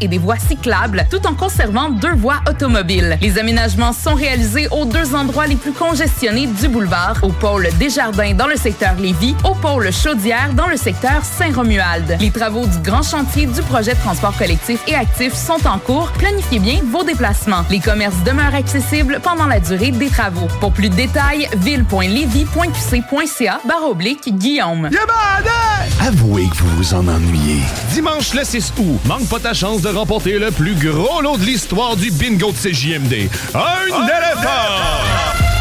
et des voies cyclables, tout en conservant deux voies automobiles. Les aménagements sont réalisés aux deux endroits les plus congestionnés du boulevard, au pôle Desjardins dans le secteur Lévis, au pôle Chaudière dans le secteur Saint-Romuald. Les travaux du grand chantier du projet de transport collectif et actif sont en cours. Planifiez bien vos déplacements. Les commerces demeurent accessibles pendant la durée des travaux. Pour plus de détails, ville.levy.qc.ca barre oblique Guillaume. Avouez que vous vous en ennuyez. Dimanche le 6 août, manque pas chance de remporter le plus gros lot de l'histoire du bingo de CJMD. Un éléphant!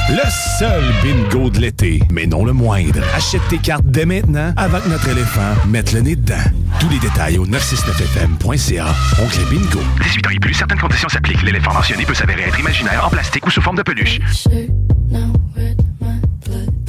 Le seul bingo de l'été, mais non le moindre. Achète tes cartes dès maintenant avant que notre éléphant mette le nez dedans. Tous les détails au 969fm.ca. Oncle Bingo. 18 ans et plus, certaines conditions s'appliquent. L'éléphant mentionné peut s'avérer être imaginaire, en plastique ou sous forme de peluche.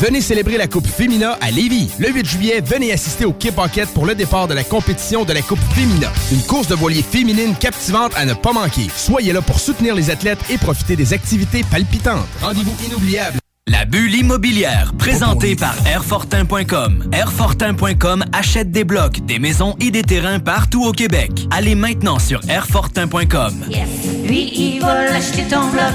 Venez célébrer la Coupe Fémina à Lévis. Le 8 juillet, venez assister au Kip Enquête pour le départ de la compétition de la Coupe Fémina. Une course de voilier féminine captivante à ne pas manquer. Soyez là pour soutenir les athlètes et profiter des activités palpitantes. Rendez-vous inoubliable. La bulle immobilière, présentée par Airfortin.com. Airfortin.com achète des blocs, des maisons et des terrains partout au Québec. Allez maintenant sur Airfortin.com. Lui, il va l'acheter ton bloc.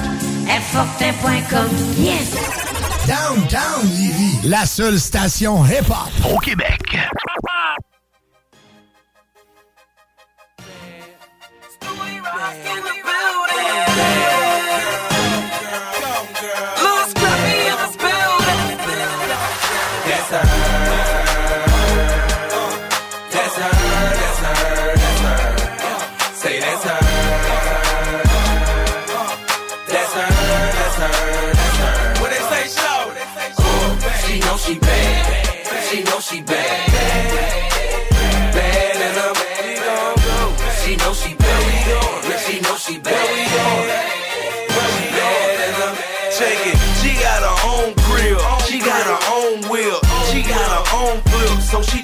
Airfortin.com. Yes! Downtown Lévis, la seule station hip-hop au Québec.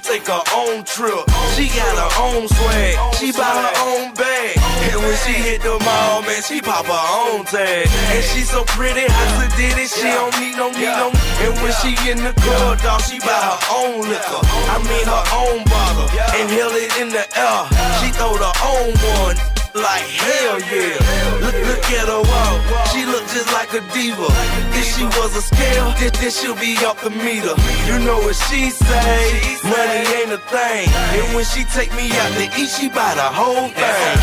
Take her own trip. She got her own swag. She buy her own bag. And when she hit the mall, man, she pop her own tag. And she so pretty, how to did it. She don't need no need no. And when she in the club, dog, she buy her own liquor. I mean her own bottle. And held it in the air. She throw her own one. Like hell yeah. Look, look at her walk. She look just like a diva. If she was a scale, then, then she'll be off the meter. You know what she say? Money ain't a thing. And when she take me out to eat, she buy the whole thing.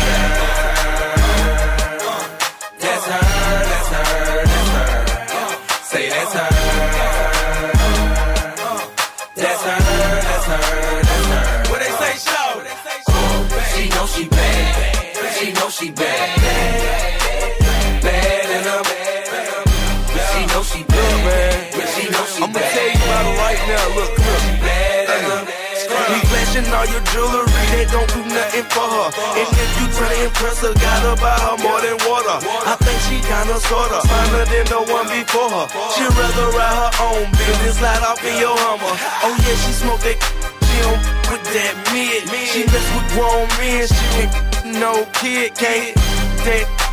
Flashing all your jewelry, they don't do nothing for her. And if you try to impress her, gotta buy her more than water. I think she kinda sorta finer than the one before her. She'd rather ride her own business, slide off in your Hummer. Oh yeah, she smoke that. She don't with that mid. She mess with grown men. She ain't no kid, can't that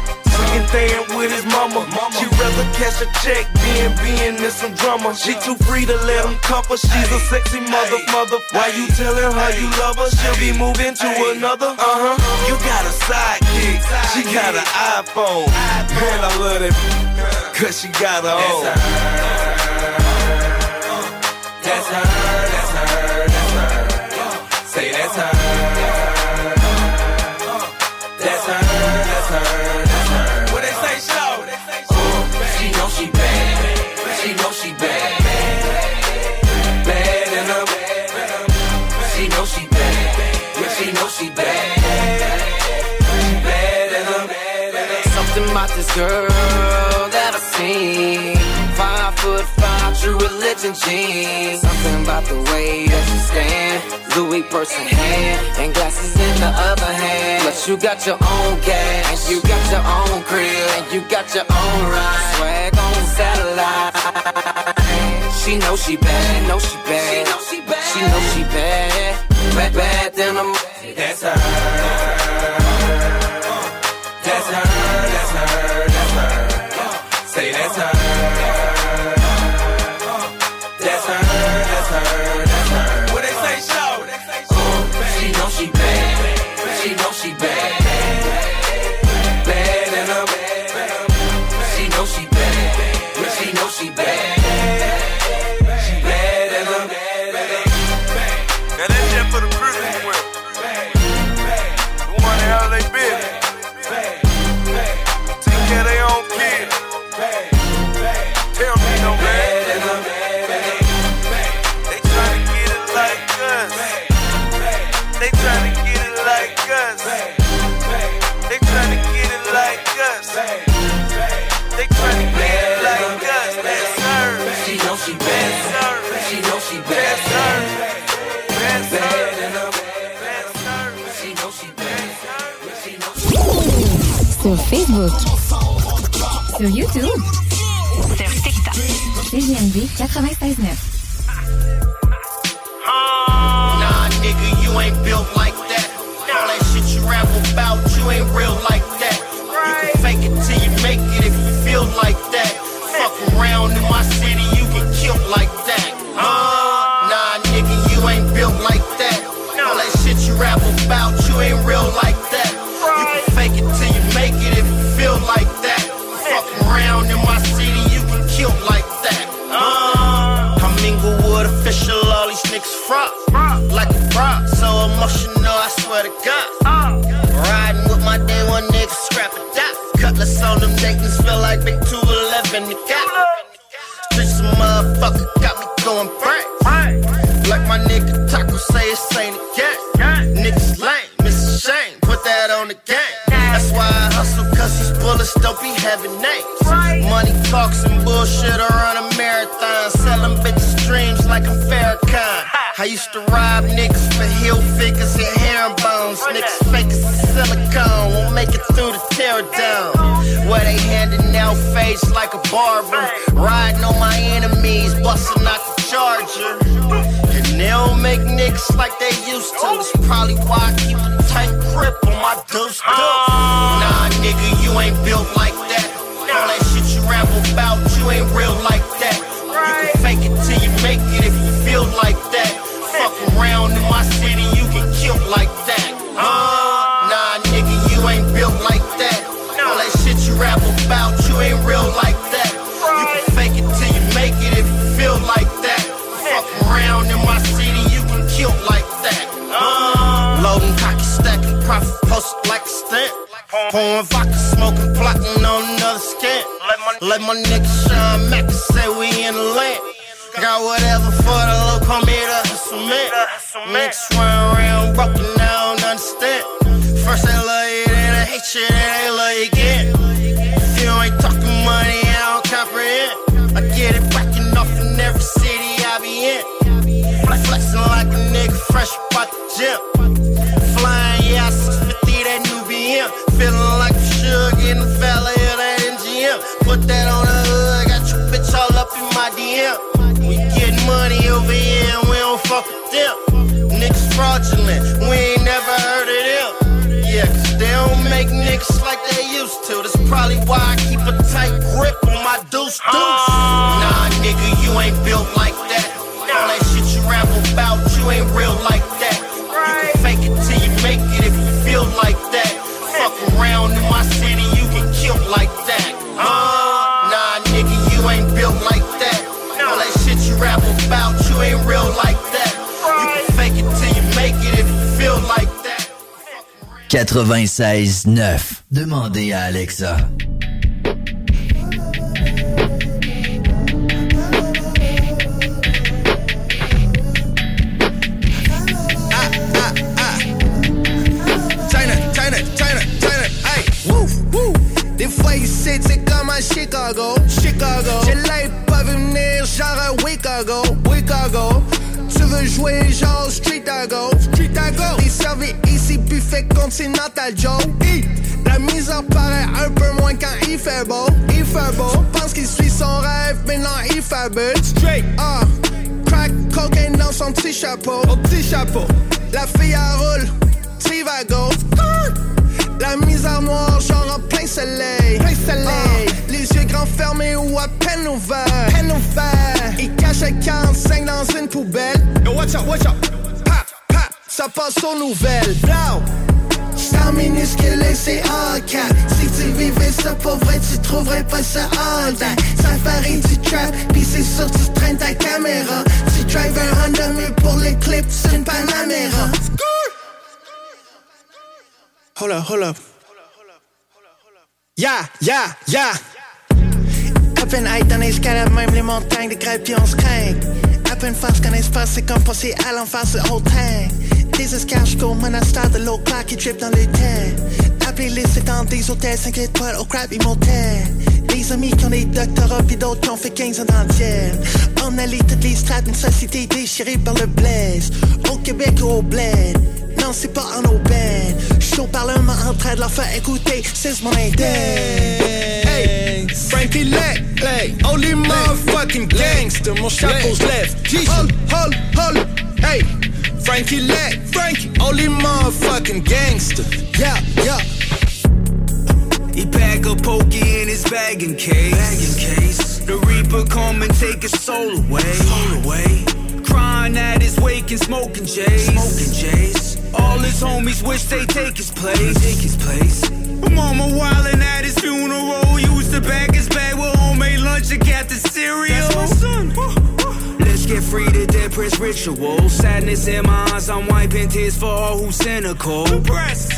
second thing with his mama. She rather cash a check than being in some drama. She too free to let him cuff her. She's a sexy mother, mother. Why you telling her you love her? She'll be moving to another. Uh huh. You got a sidekick. She got an iPhone. Man, I love that. Cause she got her own. That's her, that's her, that's her. Say that's her. Girl that I seen. Five foot five, true religion jeans. Something about the way that you stand. Louis purse in hand, and glasses in the other hand. But you got your own gas, and you got your own crib, and you got your own ride. Swag on satellite. She know she bad, she know she bad, she know she bad, she know she bad. Bad, bad than a. That's her. Sur TikTok. CGMD 96.9. Niggas lame, miss a shame, put that on the game. That's why I hustle, cause these bullets don't be having names. Money talks and bullshit, I run a marathon, selling bitches dreams like I'm Farrakhan. I used to rob niggas for heel figures and herringbones. Niggas fake as silicone, won't make it through the tear down. Where they handing out face like a barber. Riding on my enemies, busting out the charger. They don't make niggas like they used to. That's probably why I keep a tight grip on my deuce deuce. Nah, nigga, you ain't built like that. All that shit you rap about, you ain't real like that. You can fake it till you make it if you feel like that. Fuck around in my city, Pouring vodka, smoking, plotting on another scant. Let my nigga Sean Mack say we in the land. Got whatever for the low, come here to hustle man. Niggas run around broken, I don't understand. First they love you, then they hate you, then they love you again. If you ain't talking money, I don't comprehend. I get it cracking off in every city I be in. Flex flexing like a nigga fresh out the gym. Put that on the hood, got your bitch all up in my DM. We get money over here and we don't fuck with them. Niggas fraudulent, we ain't never heard of them. Yeah, cause they don't make niggas like they used to. That's probably why I keep a tight grip on my deuce deuce. Nah, nigga, you ain't built like that. All that shit you rap about, you ain't real like that. 96.9. Demandez à Alexa. Des fois ici, c'est comme à Chicago, Chicago. J'ai l'œil pas venir, genre à Chicago, Chicago. Tu veux jouer genre Street à go, Street à go. T'es servi buffet continental Joe. Hi. La misère paraît un peu moins quand il fait beau, il fait beau. Pense qu'il suit son rêve, mais non, il fait but. Straight, ah. Crack cocaine dans son petit chapeau, au petit chapeau. La fille elle roule, Trivago. Ah. La misère noire, genre en plein soleil. Plein soleil. les yeux grands fermés ou à peine ouverts. Peine ouverts. Il cache un 45 dans une poubelle. Yo, watch out, watch out. Ça passe aux nouvelles. Blow. Star minuscule c'est en. Si tu vivais ça pour vrai, tu trouverais pas ça en temps. Safari du trap, pis c'est sûr tu traînes ta caméra. Tu drives un Honda, mais pour les clips, c'est une Panamera. Hold up, hold up. Yeah, yeah, yeah. À peine high dans l'escalade, même les montagnes, des grèves puis on se craint. À peine face qu'un espace, c'est comme passer à l'enfance de old time. Des escarres jusqu'au monastère de l'eau claire qui drip dans les terres. Appelez les c'est dans des hôtels 5 étoiles au crab motel. Des amis qui ont des doctorats d'autres qui ont fait 15 ans d'entière. On allie toutes les strates d'une société déchirée par le blaze. Au Québec ou au bled. Non, c'est pas en aubaine. J'suis au parlement en train de leur faire écouter, c'est mon index. Hey, Frankie Lack, hey, only motherfucking gangster, mon chapeau's left. Hold, hold, hold, hey, Frankie Lack, Frankie, only motherfucking gangster. Yeah, yeah. He pack a pokey in his bagging case. Bagging case. The Reaper come and take his soul away. Soul away. Crying at his wake and smoking J's. Smoking J's. All his homies wish they take his place. Take his place. Mama wildin' at his funeral. Used to bag his bag with homemade lunch and got the cereal. That's my son. Get free to dead press ritual. Sadness in my eyes, I'm wiping tears for all who's cynical. Press.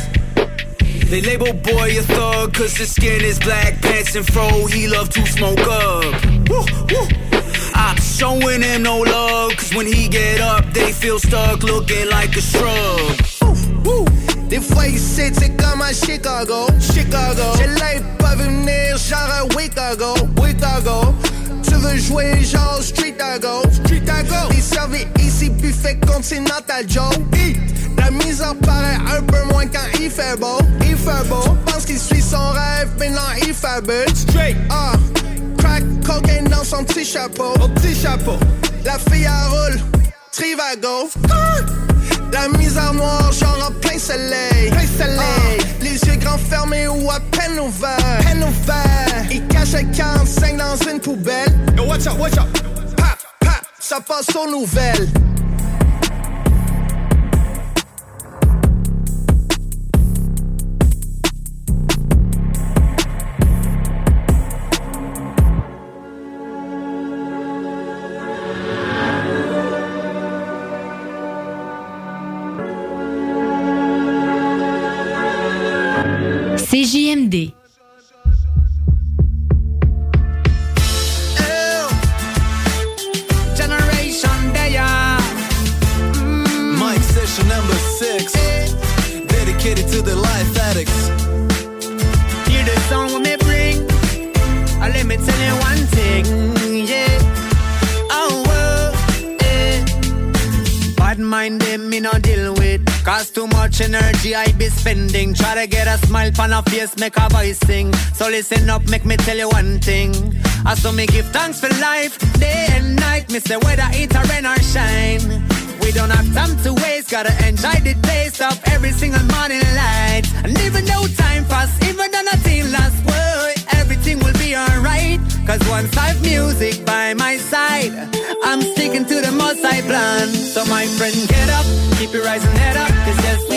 They label boy a thug cause his skin is black, pants and fro, he love to smoke up. Woo, woo. I'm showing him no love cause when he get up, they feel stuck looking like a shrub. Woo. Des fois ici, c'est comme à Chicago, Chicago. J'ai l'œil pas venir, genre à Chicago, Chicago. Tu veux jouer genre street go. Street à go. T'es servi ici, buffet continental Joe. Hi. La misère paraît un peu moins quand il fait beau. Il fait beau. Pense qu'il suit son rêve, mais non, il fait but. Straight. Ah. Crack cocaine dans son petit chapeau. Au petit chapeau. La fille à roule. Trivago. Ah. La misère noire, genre en plein soleil. Plein soleil. les fermés ou à peine ouverts. Peine ouverts. Il cache un 45 dans une poubelle. Yo, watch out, watch out. Pap, pap, ça passe aux nouvelles. CJMD. Get a smile on a face, make a voice sing. So listen up, make me tell you one thing. I saw me give thanks for life, day and night. Me say whether it a rain or shine. We don't have time to waste, gotta enjoy the taste of every single morning light. And even though time pass, even though nothing lasts, boy, everything will be alright. Cause once I've music by my side, I'm sticking to the most I plan. So my friend, get up, keep your rising head up, cause yes,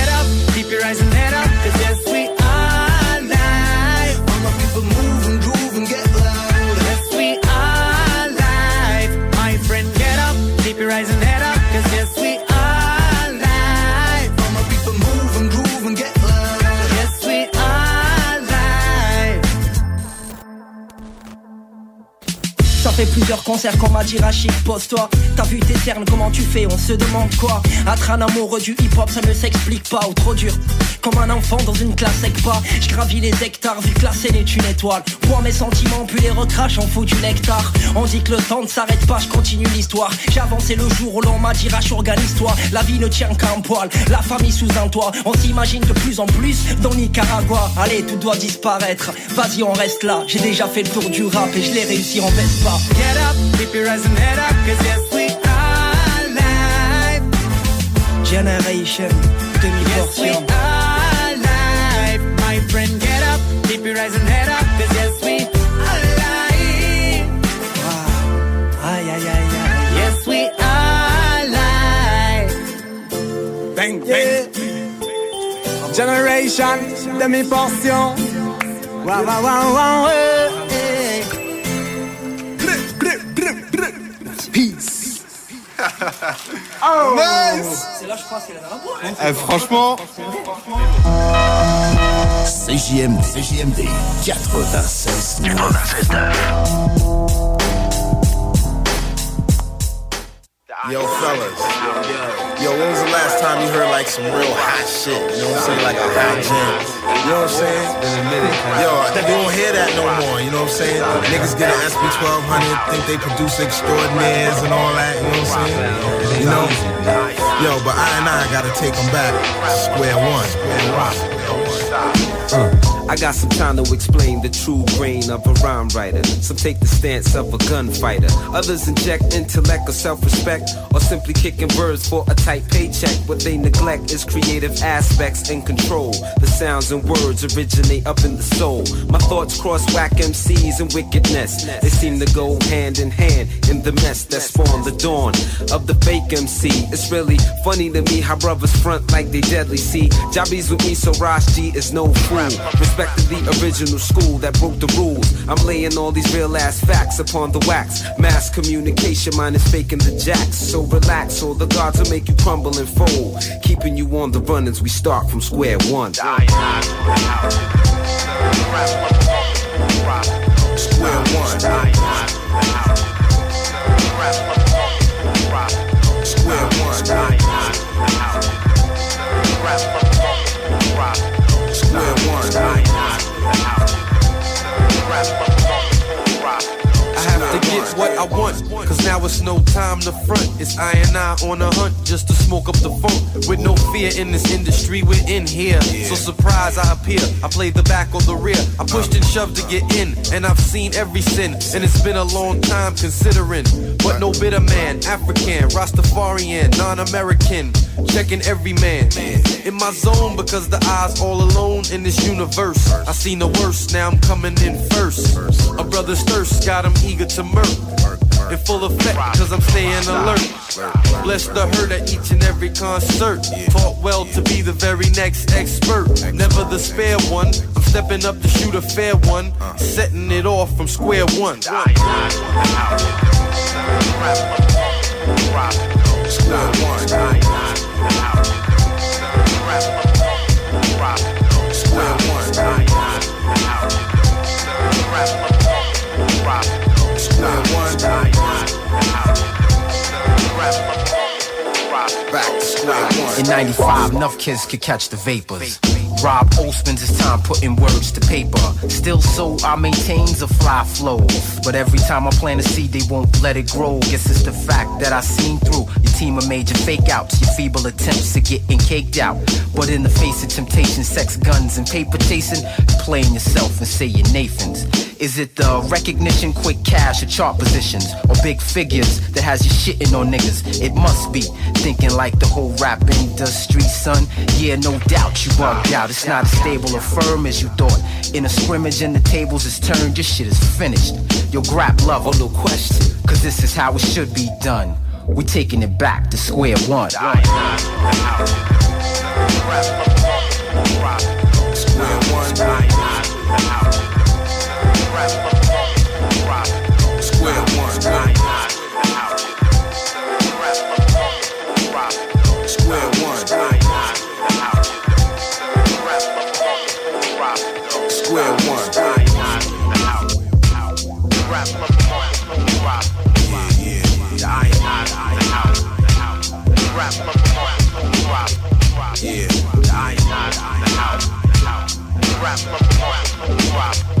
keep your eyes and head up, plusieurs concerts qu'on m'a dit Rachid, pose-toi. T'as vu tes cernes, comment tu fais, on se demande quoi. Être un amoureux du hip-hop, ça ne s'explique pas Ou trop dur, comme un enfant dans une classe pas. Je gravis les hectares, vu que la scène est une étoile. Pour mes sentiments, puis les recrache, on fout du nectar. On dit que le temps ne s'arrête pas, je continue l'histoire. J'ai avancé le jour où l'on m'a dit Rach, organise-toi. La vie ne tient qu'à un poil, la famille sous un toit. On s'imagine de plus en plus dans Nicaragua. Allez, tout doit disparaître, vas-y on reste là. J'ai déjà fait le tour du rap et je l'ai réussi en Vespa Get up, keep your eyes and head up, cause yes, we are live. Generation demi Yes, we are live. My friend, get up, keep your eyes and head up, cause yes, we are live. Aïe aïe aïe aïe Yes, we are live. Bang, bang. Generation, demi-portion. Wow, wow, wow, wow, eh, Oh. Nice. C'est là je pense qu'elle a Eh, franchement. CJMD, CJMD 96 Yo, fellas. Yo, when was the last time you heard like some real hot shit? You know what I'm saying? Like a hot jam. You know what I'm saying? Yo, you don't hear that no more. You know what I'm saying? Niggas get an SB 1200, think they produce extraordinaires and all that. You know what I'm saying? You know? Yo, but I and I gotta take them back. Square one. Square one. Uh, I got some time to explain the true grain of a rhyme writer. Some take the stance of a gunfighter. Others inject intellect or self-respect or simply kicking birds for a tight paycheck. What they neglect is creative aspects and control. The sounds and words originate up in the soul. My thoughts cross whack MCs and wickedness. They seem to go hand in hand in the mess that spawned the dawn of the fake MC. It's really funny to me how brothers front like they deadly. See, Jobbies with me, so Ross G is no fool. Respected the original school that broke the rules. I'm laying all these real ass facts upon the wax. Mass communication, mine is faking the jacks. So relax, or the gods will make you crumble and fold. Keeping you on the run as we start from square one. Square one. Square one. Square Win one. I have to get what I want, cause now it's no time to front. It's I and I on a hunt just to smoke up the funk. With no fear in this industry, we're in here. So surprise I appear. I play the back or the rear. I pushed and shoved to get in, and I've seen every sin. And it's been a long time considering. But no bitter man, African, Rastafarian, non-American. Checking every man. In my zone because the eyes all alone in this universe. I seen the worst, now I'm coming in first. A brother's thirst got him eager to murk. In full effect, cause I'm staying alert. Bless the herd at each and every concert. Taught well to be the very next expert. Never the spare one. I'm stepping up to shoot a fair one. Setting it off from square one. Square one. Square one. One. Back to square one. In 95, enough kids could catch the vapors. Rob O spends his time putting words to paper. Still so I maintains a fly flow. But every time I plant a seed, they won't let it grow. Guess it's the fact that I seen through your team of major fake outs, your feeble attempts to getting caked out. But in the face of temptation, sex, guns, and paper chasing, playing yourself and say you're Nathan's. Is it the recognition, quick cash, or chart positions, or big figures that has you shitting on niggas? It must be thinking like the whole rap industry, son. Yeah, no doubt you bugged out. It's not as stable or firm as you thought. In a scrimmage and the tables is turned, your shit is finished. Yo, grab love, oh no question, cause this is how it should be done. We taking it back to square one. Square one. Square one. Square one. Square one. Yeah, yeah. The the the the rap, the the yeah, the the the the rap, the the.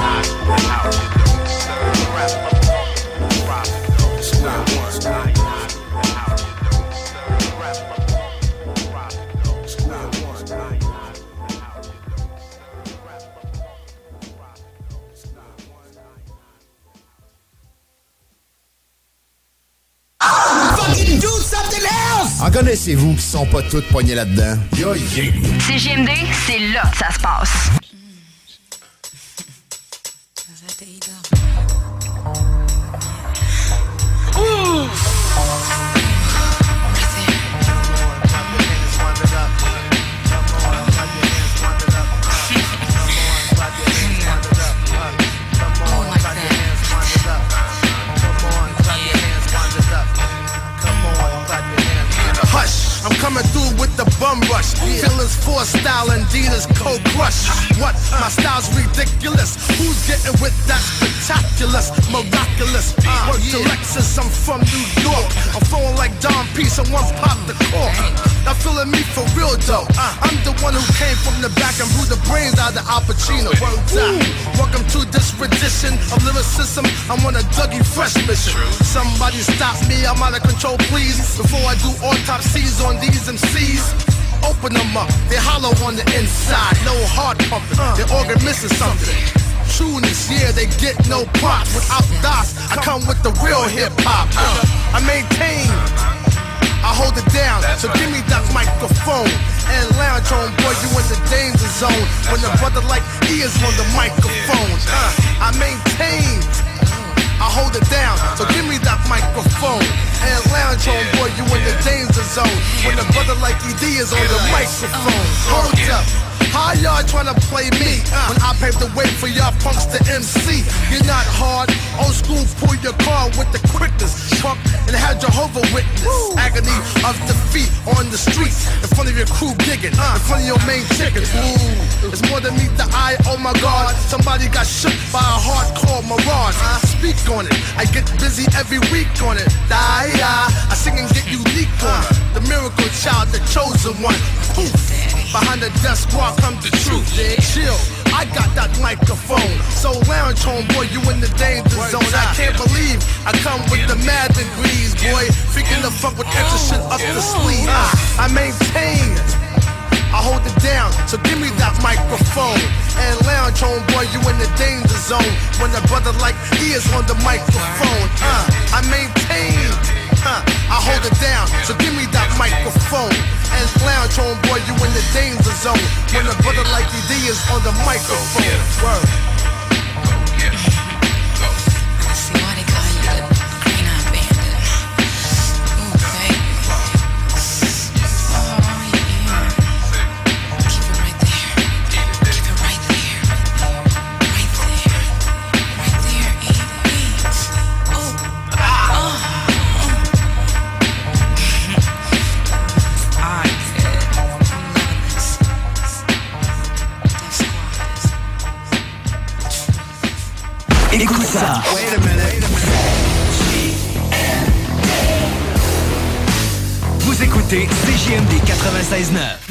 En connaissez-vous qui sont pas toutes poignées là-dedans? Yo, yeah. CGMD, c'est là que ça se passe. 4 style and Dina's cold crush. What? My style's ridiculous. Who's getting with that Spectacular, Miraculous. Uh, work to Lexus, I'm from New York. I'm flowing like Don Peace, I once popped the cork. Now feeling me for real though. I'm the one who came from the back and blew the brains out of Al Pacino. Welcome to this rendition of lyricism. I'm on a Dougie Fresh mission. Somebody stop me, I'm out of control, please. Before I do autopsies on these MCs. Open them up, they hollow on the inside. No heart pumping, their organ missing something. trueness, yeah, they get no props. Without DOS, I come with the real hip hop. Uh, I maintain, I hold it down, so give me that microphone. And lounge on, boy, you in the danger zone. When a brother like he is on the microphone. Uh, I maintain, I hold it down, so give me that microphone. And lounge on, boy, you in the danger zone. When a brother like ED is on the microphone. Hold up. How y'all tryna play me when I paved the way for y'all punks to MC? You're not hard. Old school, pull your car with the quickness. Punk and had Jehovah witness. Agony of defeat on the streets in front of your crew gigging, in front of your main chicken. Ooh, it's more than meet the eye. Oh my God, somebody got shook by a hardcore mirage. I speak on it. I get busy every week on it. Die, I sing and get unique on it. Uh-huh. The miracle child, the chosen one. Behind the desk squad come the truth. Yeah, chill. I got that microphone. So lounge home, boy, you in the danger zone. I can't believe I come with the mad degrees, boy. Freaking the fuck with extra shit up the sleeve. I maintain. I hold it down, so give me that microphone. And lounge home, boy, you in the danger zone. When a brother like he is on the microphone, uh, I maintain. Uh, I hold it down, so give me that microphone. And lounge home, boy, you in the danger zone. When a brother like ED is on the microphone. Word. stay 9.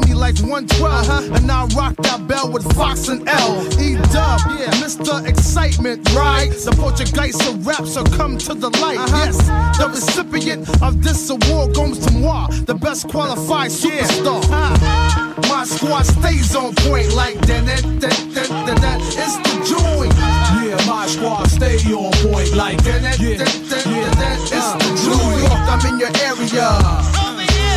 like 112. And I rock that bell with Fox and L. E Dub, yeah, Mr. Excitement, right? The Portuguese of rap, so come to the light. Uh-huh. Yes, the recipient of this award goes to moi, the best qualified superstar. Uh-huh. My squad stays on point like that. that, that, that, that, that. It's the joint. Yeah, my squad stay on point like that. that, that, that, that, that. It's the uh-huh. New York, I'm in your area.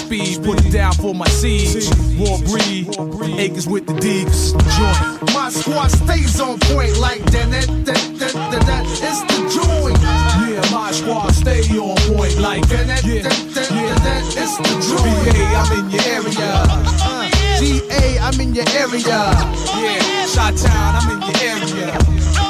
Speed, put it down for my siege. Raw breed, acres with the Deeks. Joint. My squad stays on point like that. that, that, that, that, that. It's the joint. Yeah, my squad stay on point like that. that, yeah, that, that, yeah. that, It's the joint. BA, I'm in your area. Uh, GA, I'm in your area. Yeah, Shot Town, I'm in your area.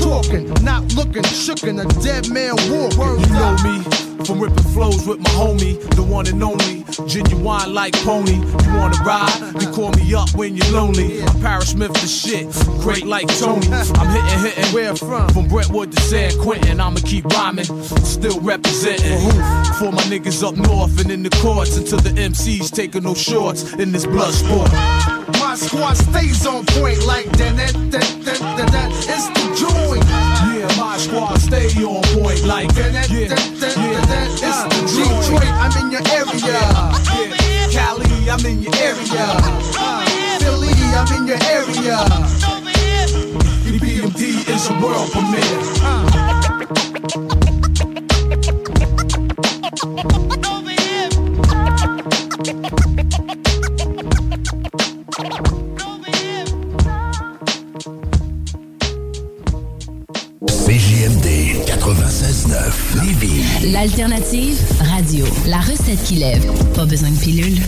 Talking, not looking, shookin' a dead man walk. You know me. From ripping flows with my homie, the one and only, genuine like pony. You wanna ride? You call me up when you're lonely. I'm Paris Smith the shit, great like Tony. I'm hitting, hitting. Where from? From Brentwood to San Quentin, I'ma keep rhyming, still representing. For my niggas up north and in the courts until the MCs taking no shorts in this blood sport. My squad stays on point like that. that, that, that, that, that. It's the joint. Yeah, my squad stay on point like that. that, that, that, that, that. It's uh, the joint. Detroit. I'm in your area. Yeah. Cali, I'm in your area. Uh, Philly, I'm in your area. BMD is a world premiere. CJMD L'alternative radio. La recette qui lève. Pas besoin de pilule.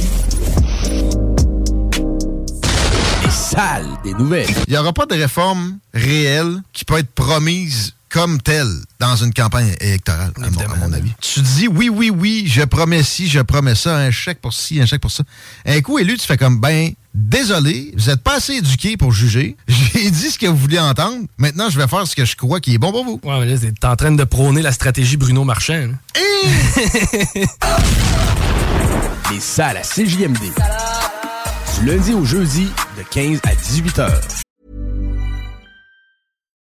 Les salles des nouvelles. Il n'y aura pas de réforme réelle qui peut être promise comme telle dans une campagne électorale, à mon, à mon avis. Tu dis oui, oui, oui, je promets ci, je promets ça, un chèque pour ci, un chèque pour ça. Un coup élu, tu fais comme, ben, désolé, vous n'êtes pas assez éduqué pour juger. J'ai dit ce que vous vouliez entendre. Maintenant, je vais faire ce que je crois qui est bon pour vous. Ouais, mais là, t'es en train de prôner la stratégie Bruno Marchand. Les salles à CJMD. Du lundi au jeudi, de 15 à 18 heures.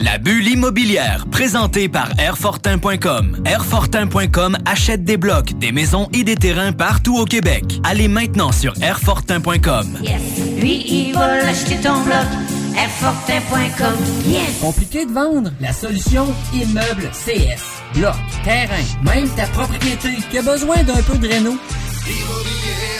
La bulle immobilière, présentée par Airfortin.com. Airfortin.com achète des blocs, des maisons et des terrains partout au Québec. Allez maintenant sur Airfortin.com. Yes. Lui, il va l'acheter ton bloc. Airfortin.com. Yes. Compliqué de vendre? La solution Immeuble CS. Bloc, terrain, même ta propriété qui a besoin d'un peu de réno? Immobilier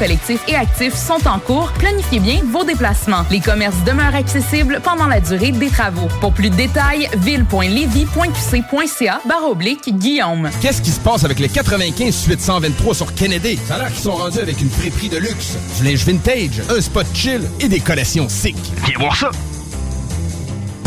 collectif et actif sont en cours. Planifiez bien vos déplacements. Les commerces demeurent accessibles pendant la durée des travaux. Pour plus de détails, ville.levy.qc.ca barre oblique Guillaume. Qu'est-ce qui se passe avec les 95 suite 123 sur Kennedy? Ça a l'air qu'ils sont rendus avec une friperie de luxe, du linge vintage, un spot chill et des collections sick. Viens voir ça!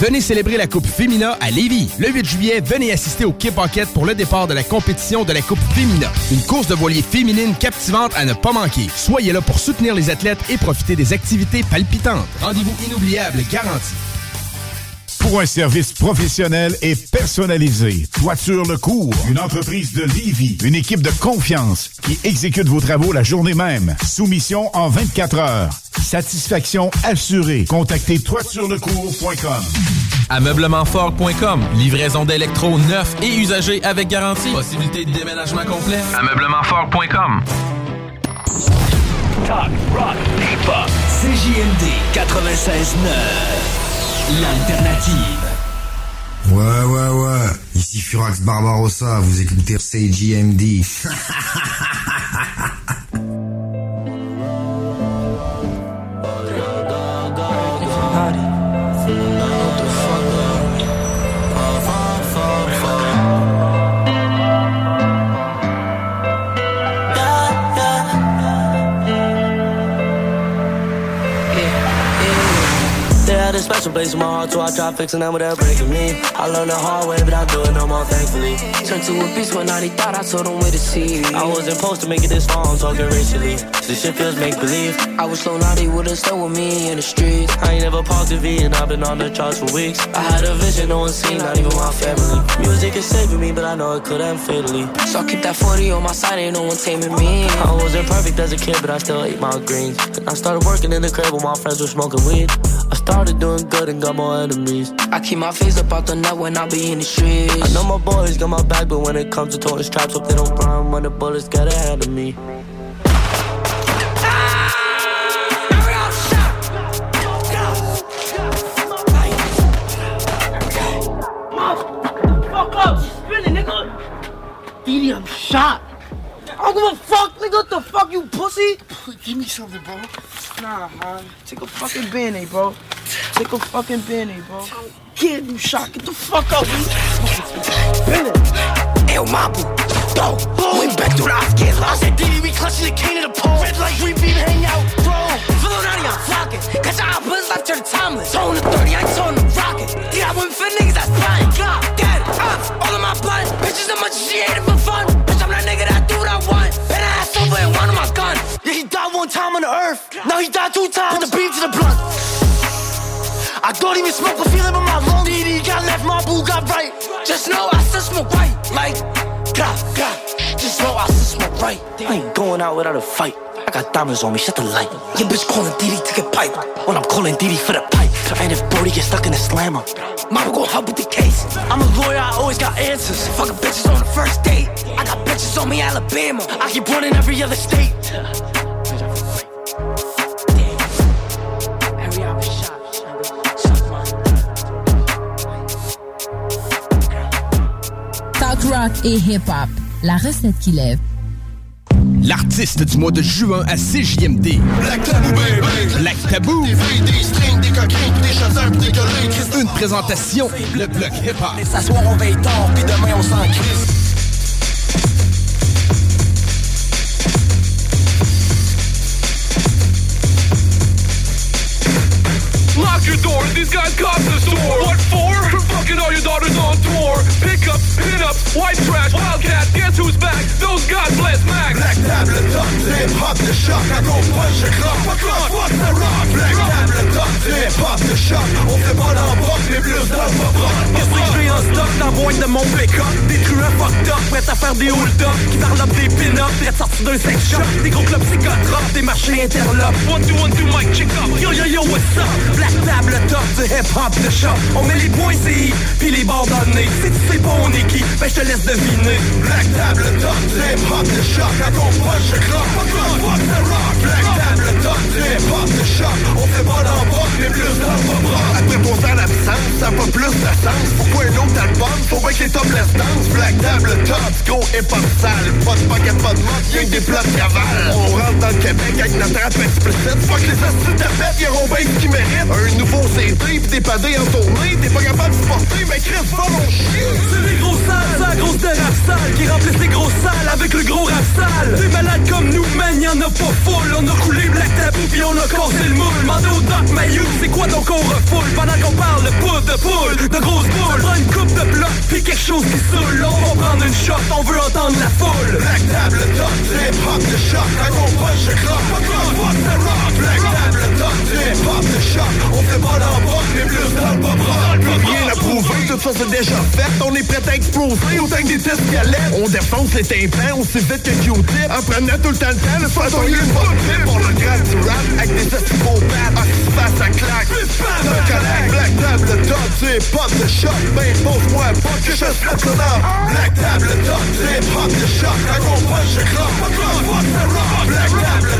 Venez célébrer la Coupe Fémina à Lévis. Le 8 juillet, venez assister au Kip Pocket pour le départ de la compétition de la Coupe Fémina. Une course de voilier féminine captivante à ne pas manquer. Soyez là pour soutenir les athlètes et profiter des activités palpitantes. Rendez-vous inoubliable garanti. Pour un service professionnel et personnalisé, Toiture Le Cours, une entreprise de Lévis, une équipe de confiance qui exécute vos travaux la journée même. Soumission en 24 heures. Satisfaction assurée. Contactez toiturelecours.com. Ameublementfort.com. Livraison d'électro neuf et usagés avec garantie. Possibilité de déménagement complet. Ameublementfort.com. Talk, rock, hip-hop. CJMD 96.9. L'alternative. Ouais, ouais, ouais. Ici Furax Barbarossa, vous écoutez CJMD. a special place in my heart, so I tried fixing them without breaking me. I learned the hard way, but I do it no more, thankfully. Turned to a beast when I thought I told them where to see. I wasn't supposed to make it this far, I'm talking racially. This shit feels make believe. I was so naughty, would've stayed with me in the streets. I ain't never paused the V, and I've been on the charts for weeks. I had a vision, no one seen, not even my family. Music is saving me, but I know it could end fatally. So I keep that 40 on my side, ain't no one taming me. I wasn't perfect as a kid, but I still ate my greens. I started working in the crib while my friends were smoking weed. I started doing good and got more enemies. I keep my face up out the net when I be in the streets. I know my boys got my back, but when it comes to toting straps, hope they don't run when the bullets get ahead of me. Fuck up, spinning, nigga. Didi, I'm shot. I don't give a fuck, nigga. What the fuck, you pussy? Give me something, bro. Nah, man. Take a fucking band bro. Take a fucking band bro. Kid, you shot. Get the fuck up. Bennett. Ew, Mabu, go. Went back through the ops, get lost. I said, Diddy, we clutching the cane of the pole. Red light, we beam, hang out, bro. Feeling out I'm flocking. Cause I put life to the timeless. Tone the 30, I tone the rocket. Yeah, I went for niggas that's flying. God, dead, ops, all of my blood. Bitches, how much she hated for fun. Bitch, I'm that nigga that do what I want. Been ass over and one of my gun. Yeah, he died one time on the earth. Now he died two times. Put the beam to the blunt. I don't even smoke, but feeling in my lungs. DD got left, my boo got right. Just know I still smoke right. Like, God, God. Just know I still smoke right. I ain't going out without a fight. I got diamonds on me, shut the light. Your bitch calling DD to get pipe. When I'm calling DD for the pipe. And if Brody gets stuck in the slammer, mama gon' help with the case. I'm a lawyer, I always got answers. Fucking bitches on the first date. I got bitches on me, Alabama. I keep running every other state. rock et hip-hop. La recette qui lève. L'artiste du mois de juin à CJMD. Black Tabou, baby! Black Tabou! Des des strings, des coquins, des chasseurs, des Une présentation, le bloc hip-hop. Et s'asseoir, on veille tard, puis demain, on s'en crisse. Lock your doors, these guys cops the store. What for? Fucking all your daughters on tour. Pickup, pin up, white trash, wildcat. Guess who's back? Those God bless Mac. Black table top, c'est hip-hop de choc. À gros punch, je croque. Fuck off, fuck? The rock? Black table top, c'est hip-hop de choc. On fait pas l'embroc, mais plus dans le pop Qu'est-ce que j'ai en stock dans boîte de mon pick-up? Des truands fucked up, prêts à faire des hold-up. Qui parlent up des pin-up, prêts sortis d'un sex shop. Des gros clubs psychotropes, des marchés interlopes. One, two, one, two, mic, check up. Yo, yo, yo, what's up? Black table top du hip-hop de choc. On met les points CI, puis les bords le nez. Si tu sais pas on est qui, ben je te laisse deviner. Black table top, c'est hip-hop de choc. À gros punch, je croque. Fuck the rock. Black table top, c'est hip-hop de choc. On fait pas l'embroc, mais plus dans le pop rock. Après pour faire l'absence, ça pas plus de sens. Pourquoi un autre album? Faut bien que les topless dance. Black table top, gros hip-hop sale. Pas de pocket, pas de mode, y'a que des plats de cavale. On rentre dans le Québec avec notre rap explicite. Fuck les astuces tapettes, y'auront bien ce qu'ils méritent. Un nouveau CD, pis t'es padé en tournée. T'es pas capable de mon chien? C'est les gros sales, c'est la grosse de sale Qui remplissent les grosses salles avec le gros rap sale Des malades comme nous, man, y'en a pas full On a coulé Black Tabou pis on a cassé le moule Mandé au Doc Mayou, c'est quoi donc on refoule? Pendant qu'on parle de poudre de poule, de grosses boules Prends une coupe de bloc, pis quelque chose qui saoule On va prendre une shot, on veut entendre la foule Black table top, c'est hip-hop de choc. À gros punch, je. Fuck off, fuck the rock. Black c'est hip-hop de choc. On fait pas l'embroc, mais plus dans le pop rock. Plus rien à prouver, tout ça c'est déjà fait. On est prêt à exploser autant que des tests violettes. On défonce les tympans aussi vite que Q-tip. En prenant tout le temps le temps, le on une bonne clip. Pour le grand du rap, avec des estivopathes. Ah, qui se passe à claque. Un collègue, Black table top, c'est hip-hop de choc. Ben, pose-moi pas que je le nom. Black table top, c'est hip-hop de choc. À gros punch, je fuck the rock. Black table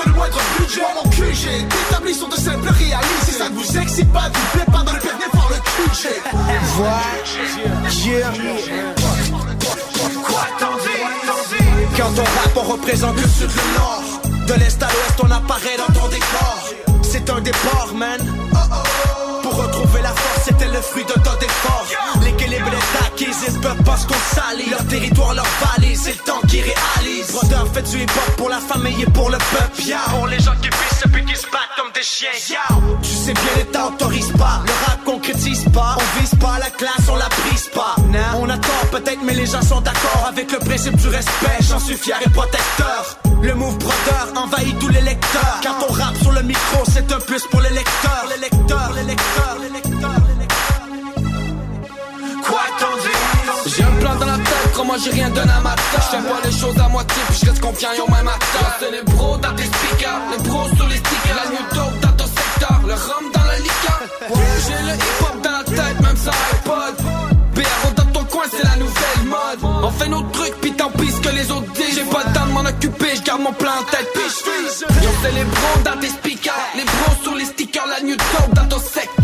à le moindre budget. Mon QG d'établis sont de simples réalistes Si ça ne vous excite pas, vous plaît pas dans le permis par le QG Quoi t'en dis? Quand on rappe, on représente le sud, le nord. De l'est à l'ouest, on apparaît dans ton décor. C'est un départ, man. Pour retrouver la force, c'était le fruit de tant d'efforts. L'équilibre est acquis, ils peuvent pas se qu'on salit Leur territoire, leur vallée, c'est le temps qui réalise Brodeur fait du hip-hop pour la famille et pour le peuple. Yeah. Pour les gens qui pissent et puis qui se battent comme des chiens. Yeah. Tu sais bien, l'État autorise pas. Le rap concrétise pas. On vise pas la classe, on la brise pas. Non. On a tort peut-être, mais les gens sont d'accord Avec le principe du respect, j'en suis fier et protecteur Le move brodeur envahit tous les lecteurs. Quand on rappe sur le micro, c'est un plus pour les lecteurs. Les lecteurs, les lecteurs, les lecteurs, les lecteurs. Quoi t'en dis? J'ai un plan dans la tête, crois-moi j'ai rien donné à ma tête pas les choses à moitié, puis je reste confiant au même acteur C'est les pros dans tes speakers, les pros sur les stickers. La new dope dans ton secteur, le rhum dans la liqueur. J'ai le hip-hop dans la tête, même sans iPod. BRO dans ton coin, c'est la nouvelle mode. On fait nos trucs, puis tant pis ce que les autres disent. J'ai pas le temps de plan en tête, Yo, c'est les pros dans tes speakers, les pros sur les stickers La dope dans ton secteur B-R-O-D-E-R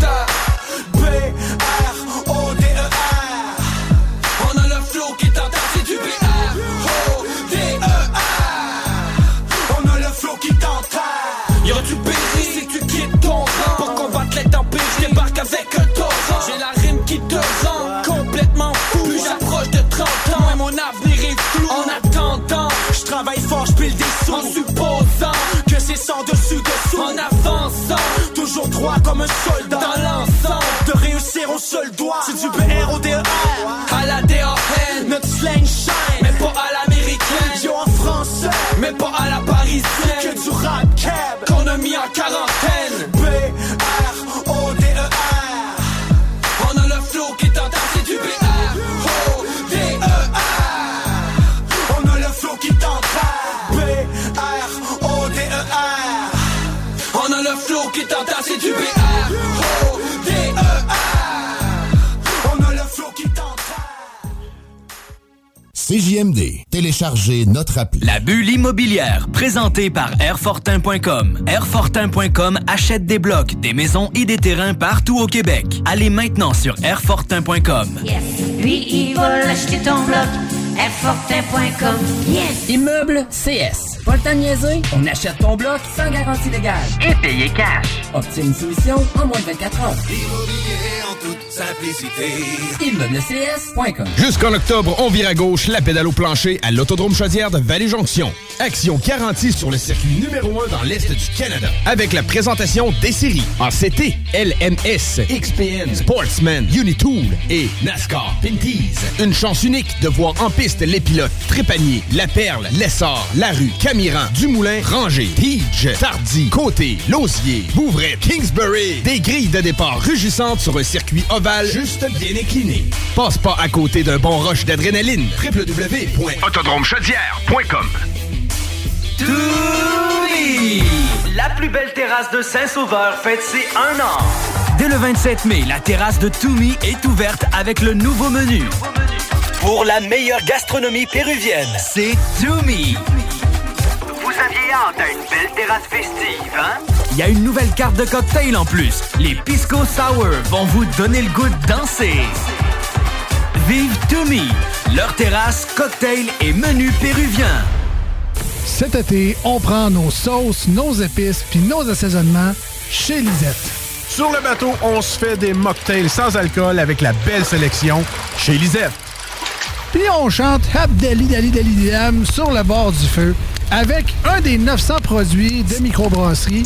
en supposant Que c'est sans dessus dessous. En avançant Toujours droit comme un soldat. Dans l'ensemble De réussir au seul doigt. C'est du B-R-O-D-E-R À CJMD. Téléchargez notre appli. La bulle immobilière, présentée par Airfortin.com. Airfortin.com achète des blocs, des maisons et des terrains partout au Québec. Allez maintenant sur Airfortin.com. Yes. Lui, il va l'acheter ton bloc. Airfortin.com. Yes. Immeuble CS. Pas le temps de niaiser? On achète ton bloc sans garantie légale. Et payer cash. Obtiens une solution en moins de 24 heures. Immobilier en toute simplicité. ImmeublesCS.com Jusqu'en octobre, on vire à gauche la pédale au plancher à l'Autodrome Chaudière de Vallée-Jonction. Action garantie sur le circuit numéro 1 dans l'Est du Canada. Avec la présentation des séries en CT, LMS, XPN, Sportsman, Unitool et NASCAR Pinties. Une chance unique de voir en piste les pilotes Trépanier, La Perle, Lessard, Larue, Camiran, Dumoulin, Ranger, Pidge, Tardy, Côté, Lausier, Bouvray, Kingsbury. Des grilles de départ rugissantes sur un circuit ovale juste bien incliné. Passe pas à côté d'un bon rush d'adrénaline. www.autodromechaudière.com! La plus belle terrasse de Saint-Sauveur fête ses un an. Dès le 27 mai, la terrasse de Toumi est ouverte avec le nouveau menu. Pour la meilleure gastronomie péruvienne, c'est Toumi. Vous aviez hâte à une belle terrasse festive, hein? Il y a une nouvelle carte de cocktail en plus. Les Pisco Sour vont vous donner le goût de danser. Vive Toumi, leur terrasse, cocktail et menu péruvien. Cet été, on prend nos sauces, nos épices puis nos assaisonnements chez Lisette. Sur le bateau, on se fait des mocktails sans alcool avec la belle sélection chez Lisette. Puis on chante Abdali Dali Dali Diam sur le bord du feu avec un des 900 produits de microbrasserie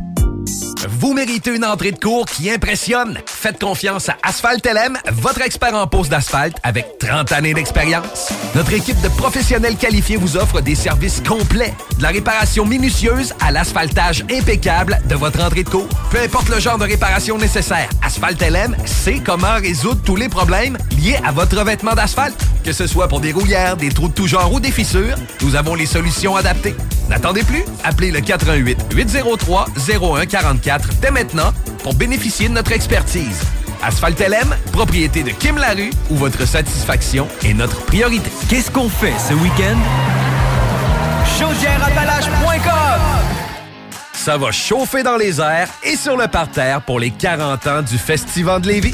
Vous méritez une entrée de cours qui impressionne. Faites confiance à Asphalt LM, votre expert en pose d'asphalte avec 30 années d'expérience. Notre équipe de professionnels qualifiés vous offre des services complets, de la réparation minutieuse à l'asphaltage impeccable de votre entrée de cours. Peu importe le genre de réparation nécessaire, Asphalt LM sait comment résoudre tous les problèmes liés à votre revêtement d'asphalte. Que ce soit pour des rouillères, des trous de tout genre ou des fissures, nous avons les solutions adaptées. N'attendez plus, appelez le 88 803 0144 dès maintenant pour bénéficier de notre expertise. Asphalt LM, propriété de Kim Larue, où votre satisfaction est notre priorité. Qu'est-ce qu'on fait ce week-end? Ça va chauffer dans les airs et sur le parterre pour les 40 ans du Festival de Lévis.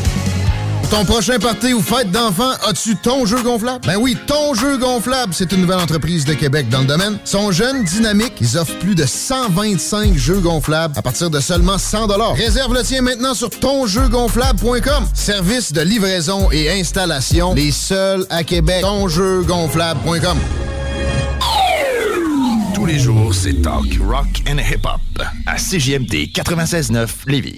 Ton prochain party ou fête d'enfant, as-tu ton jeu gonflable? Ben oui, ton jeu gonflable, c'est une nouvelle entreprise de Québec dans le domaine. Sont jeunes, dynamiques, ils offrent plus de 125 jeux gonflables à partir de seulement 100 Réserve le tien maintenant sur tonjeugonflable.com. Service de livraison et installation, les seuls à Québec. Tonjeugonflable.com. Tous les jours, c'est talk, rock and hip-hop à CJMD 96.9 Lévis.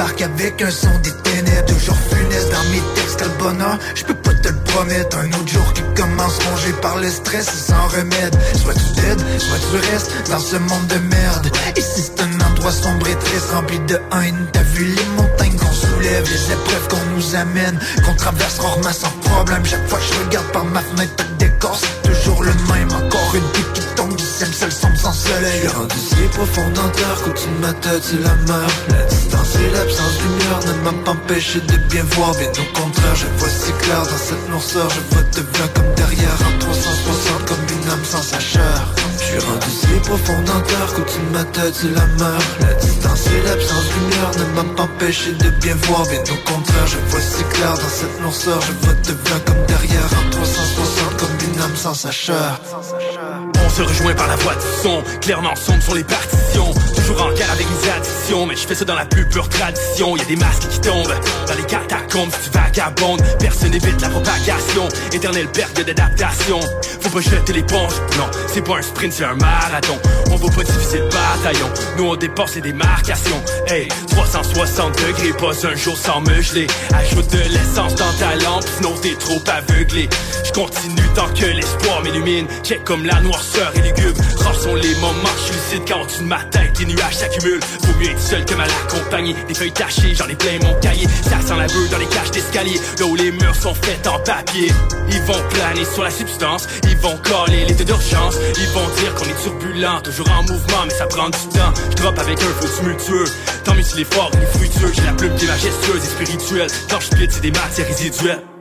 Avec un son des ténèbres. Toujours funeste dans mes textes, bonheur. Je peux pas te le promettre. Un autre jour qui commence rongé par le stress et sans remède. Soit tu t'aides, soit tu restes dans ce monde de merde. Ici c'est un endroit sombre et triste, rempli de haine. T'as vu les montagnes qu'on soulève, les épreuves qu'on nous amène, qu'on traverse rarement sans problème. Chaque fois que je regarde par ma fenêtre, c'est toujours le même. Encore une pique qui tombe du ciel, seul sombre sans soleil. soleil. Je suis rendu si profond dans terre de ma tête c'est la mer La distance et l'absence de lumière ne m'a pas empêché de bien voir. Bien au contraire, je vois si clair dans cette noirceur. Je vois te bien comme derrière en 360 comme une âme sans sa chair Je suis rendu si profond dans terre qu'au-dessus de ma tête c'est la mer La distance et l'absence de lumière ne m'a pas empêché de bien voir. Bien au contraire, je vois si clair dans cette noirceur. Je vois te bien comme derrière en 360 comme une âme sans sa chair on se rejoint par la voix du son, clairement sombre sur les partitions. Toujours en guerre avec les addictions, mais je fais ça dans la plus pure tradition. Y a des masques qui tombent dans les catacombes. Si tu vagabondes Personne n'évite la propagation, éternelle perte d'adaptation. Faut pas jeter l'éponge, non, c'est pas un sprint, c'est un marathon. On va pas diviser le bataillon, nous on dépasse les démarcations. Hey, 360 degrés, pas un jour sans me geler. Ajoute de l'essence dans ta lampe, sinon t'es trop aveuglé. Je continue tant que l'espoir m'illumine, check comme la noirceur et lugubre. Rares sont les moments, je suis lucide quand au-dessus de ma tête des nuages s'accumulent. Vaut mieux être seul que mal accompagné, des feuilles tachées, j'en ai plein mon cahier. Ça sent la beuh dans les cages d'escalier, là où les murs sont faits en papier. Ils vont planer sur la substance, ils vont coller l'état d'urgence. Ils vont dire qu'on est turbulent, toujours en mouvement mais ça prend du temps. Je drop avec un feu tumultueux, tant mieux s'il est fort et fructueux. J'ai la plume qui est majestueuse et spirituelle, quand je c'est des matières résiduelles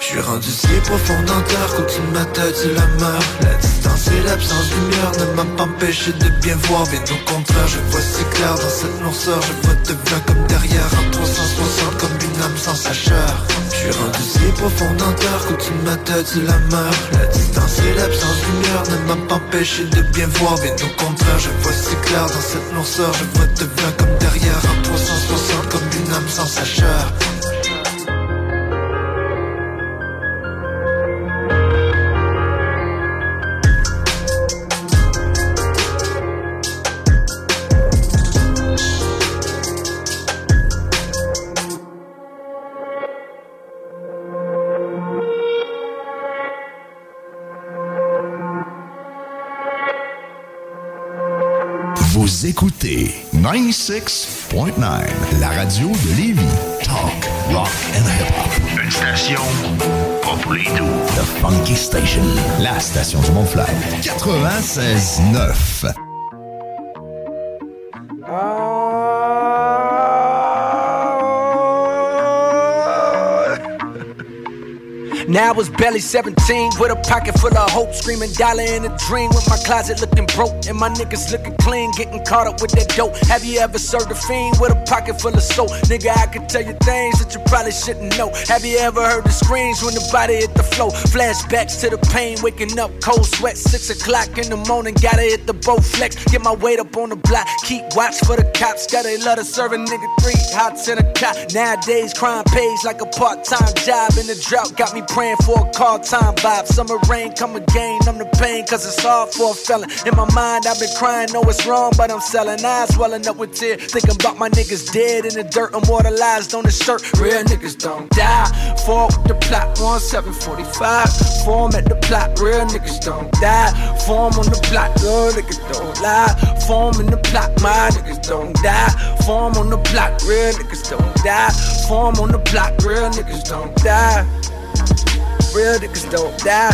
je suis rendu si profond dans terre qu'au-dessus de ma tête c'est la mer La distance et l'absence de lumière ne m'a pas empêché de bien voir. Bien au contraire, je vois si clair dans cette noirceur. Je vois te bien comme derrière en 360 comme une âme sans sa chair Je suis rendu si profond dans terre qu'au-dessus de ma tête c'est la mer La distance et l'absence de lumière ne m'a pas empêché de bien voir. Bien au contraire, je vois si clair dans cette noirceur. Je vois te bien comme derrière en 360 comme une âme sans sa 96.9, la radio de Lévis. Talk, rock and hip-hop. Une station pas pour les doux. The Funky Station, la station du Mont-Fly. 96.9. Now I was barely 17 with a pocket full of hope, screaming dollar in a dream with my closet looking broke and my niggas looking clean, getting caught up with that dope. Have you ever served a fiend with a pocket full of soap? Nigga, I could tell you things that you probably shouldn't know. Have you ever heard the screams when the body Flashbacks to the pain, waking up cold sweat, six o'clock in the morning, gotta hit the boat flex, get my weight up on the block, keep watch for the cops, gotta love to serve a nigga three hots in a cop. Nowadays, crime pays like a part-time job, and the drought got me praying for a call time vibe. Summer rain, come again, I'm the pain, cause it's hard for a felon. In my mind, I've been crying, know it's wrong, but I'm selling eyes, swelling up with tears. Thinking about my niggas dead in the dirt, immortalized on the shirt. Real niggas don't die. Fall with the plot, 1745. Form at the plot, real niggas don't die. Form on the plot, real niggas don't lie. Form in the plot, my niggas don't die. Form on the plot, real niggas don't die. Form on the plot, real niggas don't die. Real niggas don't die.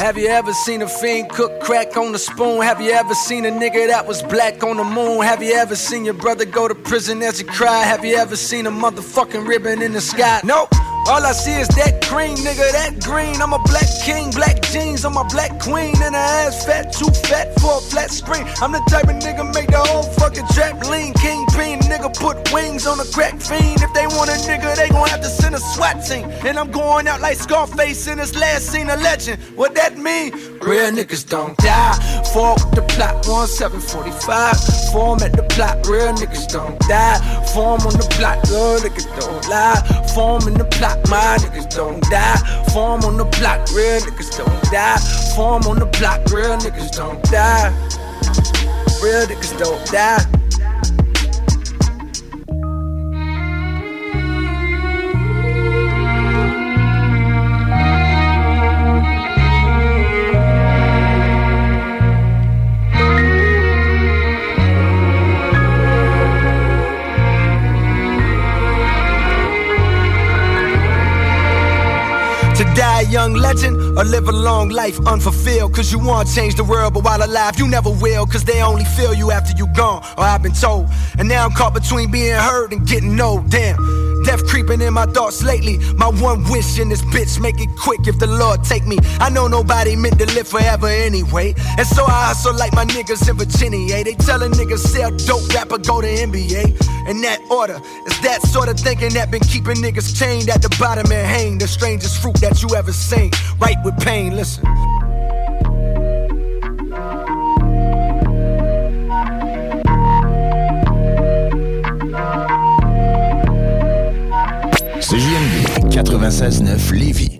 Have you ever seen a fiend cook crack on a spoon? Have you ever seen a nigga that was black on the moon? Have you ever seen your brother go to prison as he cried? Have you ever seen a motherfucking ribbon in the sky? Nope. All I see is that green, nigga, that green. I'm a black king, black jeans, I'm a black queen. And her ass fat, too fat for a flat screen. I'm the type of nigga make the whole fucking trap lean. Kingpin, nigga put wings on a crack fiend. If they want a nigga, they gon' have to send a SWAT team. And I'm going out like Scarface in his last scene, a legend. What that mean? Real niggas don't die. Fall with the plot, 1745. Form at the plot, real niggas don't die. Form on the plot, real niggas don't lie. Form in the plot, my niggas don't die. Form on the plot, real niggas don't die. Form on the plot, real niggas don't die. Real niggas don't die. Young legend or live a long life unfulfilled. Cause you want to change the world, but while alive, you never will. Cause they only feel you after you gone, or I've been told. And now I'm caught between being heard and getting old. Damn. Death creeping in my thoughts lately. My one wish in this bitch, make it quick if the Lord take me. I know nobody meant to live forever anyway. And so I hustle like my niggas in Virginia. They tell a nigga sell dope, rapper go to NBA. In that order, it's that sort of thinking that been keeping niggas chained at the bottom and hang. The strangest fruit that you ever seen. Right with pain, listen. 96.9 Lévis.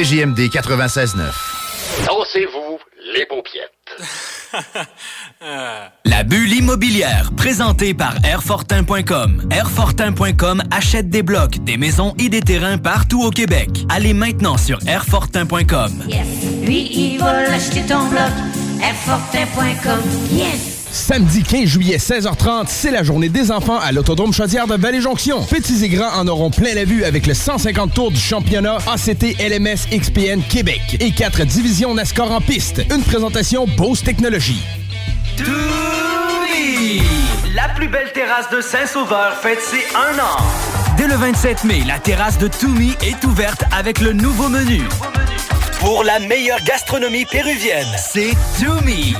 CJMD 96.9. Dansez-vous les paupiettes. La bulle immobilière, présentée par Airfortin.com. Airfortin.com achète des blocs, des maisons et des terrains partout au Québec. Allez maintenant sur Airfortin.com. Lui, il va l'acheter ton bloc. Airfortin.com. Yes! Samedi 15 juillet, 16h30, c'est la journée des enfants à l'Autodrome Chaudière de Vallée-Jonction. Petits et grands en auront plein la vue avec le 150 tours du championnat ACT LMS XPN Québec et quatre divisions NASCAR en piste. Une présentation Bose Technologies. La plus belle terrasse de Saint-Sauveur fête ses un an. Dès le 27 mai, la terrasse de Toumi est ouverte avec le nouveau menu. Pour la meilleure gastronomie péruvienne, c'est Toumi.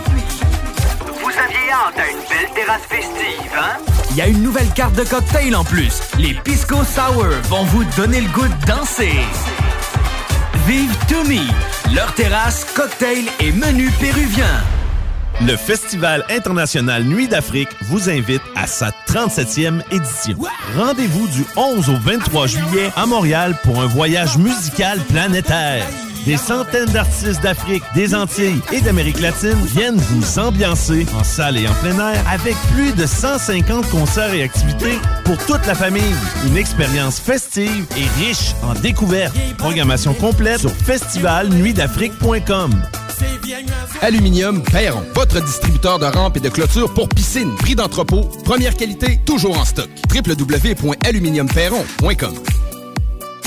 Vous aviez hâte à une belle terrasse festive, hein? Il y a une nouvelle carte de cocktail en plus. Les Pisco Sour vont vous donner le goût de danser. Vive Toumi, leur terrasse, cocktail et menu péruvien. Le Festival international Nuit d'Afrique vous invite à sa 37e édition. Rendez-vous du 11 au 23 juillet à Montréal pour un voyage musical planétaire. Des centaines d'artistes d'Afrique, des Antilles et d'Amérique latine viennent vous ambiancer en salle et en plein air avec plus de 150 concerts et activités pour toute la famille. Une expérience festive et riche en découvertes. Programmation complète sur festivalnuitdafrique.com. Aluminium Perron, votre distributeur de rampes et de clôtures pour piscine, prix d'entrepôt, première qualité, toujours en stock. www.aluminiumperron.com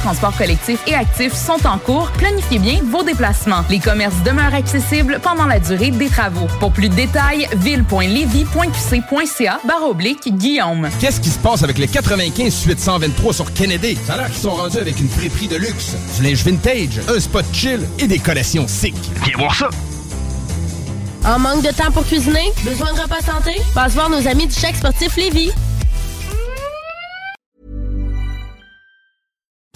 de transport collectifs et actifs sont en cours. Planifiez bien vos déplacements. Les commerces demeurent accessibles pendant la durée des travaux. Pour plus de détails, ville.levy.qc.ca barre oblique Guillaume. Qu'est-ce qui se passe avec les 95 suite 123 sur Kennedy? Ça a l'air qu'ils sont rendus avec une friperie de luxe, du linge vintage, un spot chill et des collections sick. Viens voir ça! En manque de temps pour cuisiner? Besoin de repas santé? Passe voir nos amis du chèque sportif Lévis.